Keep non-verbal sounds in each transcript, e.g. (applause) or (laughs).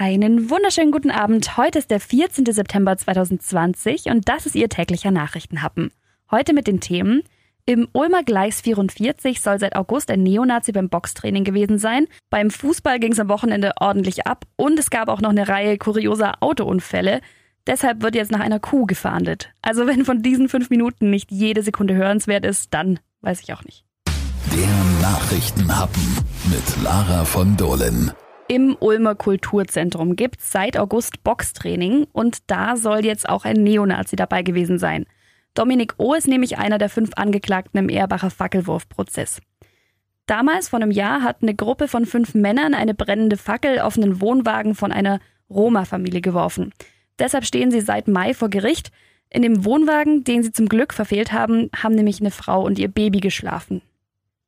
Einen wunderschönen guten Abend. Heute ist der 14. September 2020 und das ist Ihr täglicher Nachrichtenhappen. Heute mit den Themen im Ulmer Gleis 44 soll seit August ein Neonazi beim Boxtraining gewesen sein. Beim Fußball ging es am Wochenende ordentlich ab und es gab auch noch eine Reihe kurioser Autounfälle. Deshalb wird jetzt nach einer Kuh gefahndet. Also wenn von diesen fünf Minuten nicht jede Sekunde hörenswert ist, dann weiß ich auch nicht. Der Nachrichtenhappen mit Lara von Dohlen. Im Ulmer Kulturzentrum gibt es seit August Boxtraining und da soll jetzt auch ein Neonazi dabei gewesen sein. Dominik O. ist nämlich einer der fünf Angeklagten im Ehrbacher Fackelwurfprozess. Damals, vor einem Jahr, hat eine Gruppe von fünf Männern eine brennende Fackel auf einen Wohnwagen von einer Roma-Familie geworfen. Deshalb stehen sie seit Mai vor Gericht. In dem Wohnwagen, den sie zum Glück verfehlt haben, haben nämlich eine Frau und ihr Baby geschlafen.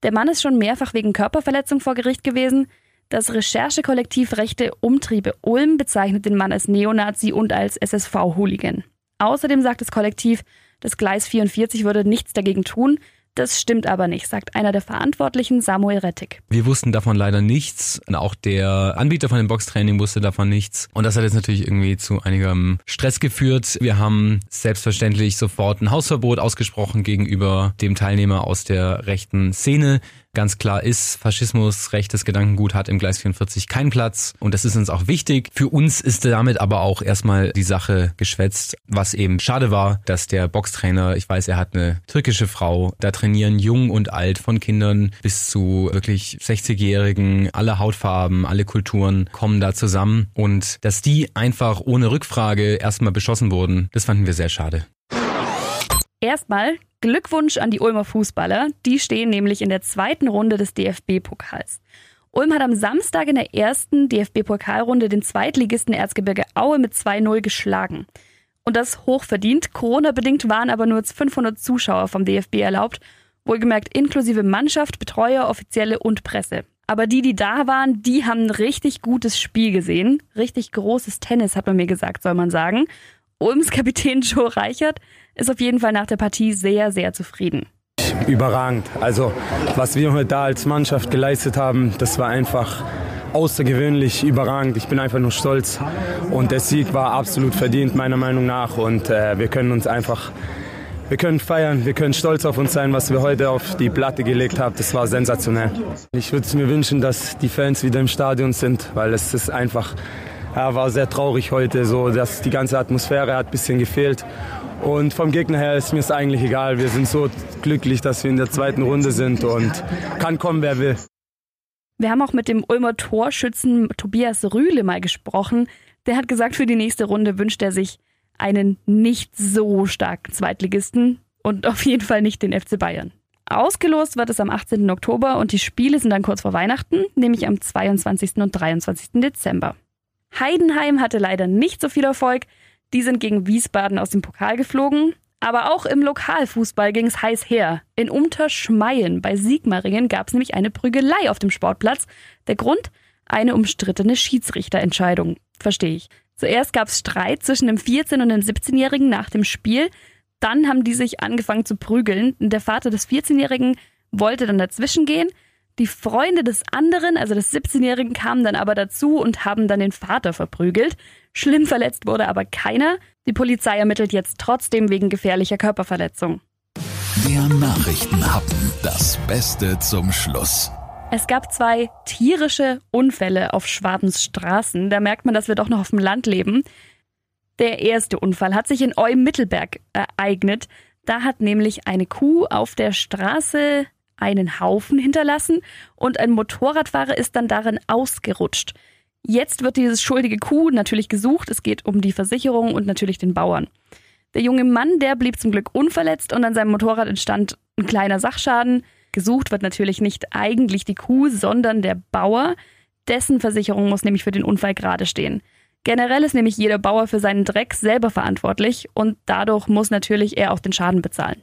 Der Mann ist schon mehrfach wegen Körperverletzung vor Gericht gewesen. Das Recherchekollektiv Rechte Umtriebe Ulm bezeichnet den Mann als Neonazi und als SSV-Hooligan. Außerdem sagt das Kollektiv, das Gleis 44 würde nichts dagegen tun, das stimmt aber nicht, sagt einer der Verantwortlichen, Samuel Rettig. Wir wussten davon leider nichts. Auch der Anbieter von dem Boxtraining wusste davon nichts. Und das hat jetzt natürlich irgendwie zu einigem Stress geführt. Wir haben selbstverständlich sofort ein Hausverbot ausgesprochen gegenüber dem Teilnehmer aus der rechten Szene. Ganz klar ist, Faschismus, rechtes Gedankengut hat im Gleis 44 keinen Platz und das ist uns auch wichtig. Für uns ist damit aber auch erstmal die Sache geschwätzt, was eben schade war, dass der Boxtrainer, ich weiß, er hat eine türkische Frau, da trainieren jung und alt von Kindern bis zu wirklich 60-Jährigen, alle Hautfarben, alle Kulturen kommen da zusammen und dass die einfach ohne Rückfrage erstmal beschossen wurden, das fanden wir sehr schade. Erstmal Glückwunsch an die Ulmer Fußballer. Die stehen nämlich in der zweiten Runde des DFB-Pokals. Ulm hat am Samstag in der ersten DFB-Pokalrunde den Zweitligisten Erzgebirge Aue mit 2-0 geschlagen. Und das hochverdient. Corona-bedingt waren aber nur 500 Zuschauer vom DFB erlaubt. Wohlgemerkt inklusive Mannschaft, Betreuer, Offizielle und Presse. Aber die, die da waren, die haben ein richtig gutes Spiel gesehen. Richtig großes Tennis, hat man mir gesagt, soll man sagen. Ulms Kapitän (laughs) Joe Reichert ist auf jeden Fall nach der Partie sehr, sehr zufrieden. Überragend. Also, was wir heute da als Mannschaft geleistet haben, das war einfach außergewöhnlich überragend. Ich bin einfach nur stolz. Und der Sieg war absolut verdient, meiner Meinung nach. Und äh, wir können uns einfach wir können feiern, wir können stolz auf uns sein, was wir heute auf die Platte gelegt haben. Das war sensationell. Ich würde es mir wünschen, dass die Fans wieder im Stadion sind, weil es ist einfach, ja, war sehr traurig heute, so dass die ganze Atmosphäre hat ein bisschen gefehlt. Und vom Gegner her ist mir es eigentlich egal. Wir sind so glücklich, dass wir in der zweiten Runde sind und kann kommen, wer will. Wir haben auch mit dem Ulmer Torschützen Tobias Rühle mal gesprochen. Der hat gesagt, für die nächste Runde wünscht er sich einen nicht so starken Zweitligisten und (laughs) auf jeden Fall nicht den FC Bayern. Ausgelost wird es am 18. Oktober und die Spiele sind dann kurz vor Weihnachten, nämlich am 22. und 23. Dezember. Heidenheim hatte leider nicht so viel Erfolg. Die sind gegen Wiesbaden aus dem Pokal geflogen. Aber auch im Lokalfußball ging es heiß her. In Unterschmeien bei Sigmaringen gab es nämlich eine Prügelei auf dem Sportplatz. Der Grund? Eine umstrittene Schiedsrichterentscheidung. Verstehe ich. Zuerst gab es Streit zwischen dem 14- und dem 17-Jährigen nach dem Spiel. Dann haben die sich angefangen zu prügeln. Der Vater des 14-Jährigen wollte dann dazwischen gehen. Die Freunde des anderen, also des 17-Jährigen, kamen dann aber dazu und haben dann den Vater verprügelt. Schlimm verletzt wurde aber keiner. Die Polizei ermittelt jetzt trotzdem wegen gefährlicher Körperverletzung. Der Nachrichtenhappen. Das Beste zum Schluss. Es gab zwei tierische Unfälle auf Schwabens Straßen. Da merkt man, dass wir doch noch auf dem Land leben. Der erste Unfall hat sich in Eum-Mittelberg ereignet. Da hat nämlich eine Kuh auf der Straße einen Haufen hinterlassen und ein Motorradfahrer ist dann darin ausgerutscht. Jetzt wird dieses schuldige Kuh natürlich gesucht. Es geht um die Versicherung und natürlich den Bauern. Der junge Mann, der blieb zum Glück unverletzt und an seinem Motorrad entstand ein kleiner Sachschaden. Gesucht wird natürlich nicht eigentlich die Kuh, sondern der Bauer. Dessen Versicherung muss nämlich für den Unfall gerade stehen. Generell ist nämlich jeder Bauer für seinen Dreck selber verantwortlich und dadurch muss natürlich er auch den Schaden bezahlen.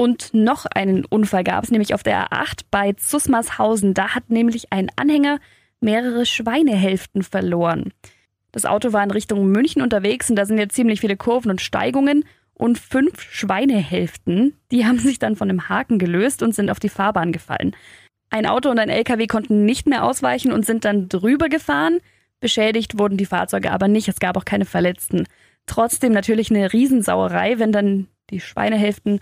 Und noch einen Unfall gab es, nämlich auf der A8 bei Zusmarshausen. Da hat nämlich ein Anhänger mehrere Schweinehälften verloren. Das Auto war in Richtung München unterwegs und da sind jetzt ziemlich viele Kurven und Steigungen und fünf Schweinehälften, die haben sich dann von dem Haken gelöst und sind auf die Fahrbahn gefallen. Ein Auto und ein LKW konnten nicht mehr ausweichen und sind dann drüber gefahren. Beschädigt wurden die Fahrzeuge aber nicht, es gab auch keine Verletzten. Trotzdem natürlich eine Riesensauerei, wenn dann die Schweinehälften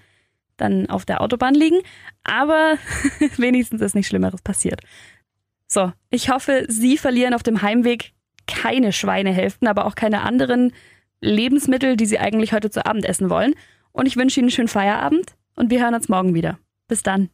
dann auf der Autobahn liegen, aber (laughs) wenigstens ist nichts Schlimmeres passiert. So, ich hoffe, Sie verlieren auf dem Heimweg keine Schweinehälften, aber auch keine anderen Lebensmittel, die Sie eigentlich heute zu Abend essen wollen. Und ich wünsche Ihnen einen schönen Feierabend und wir hören uns morgen wieder. Bis dann.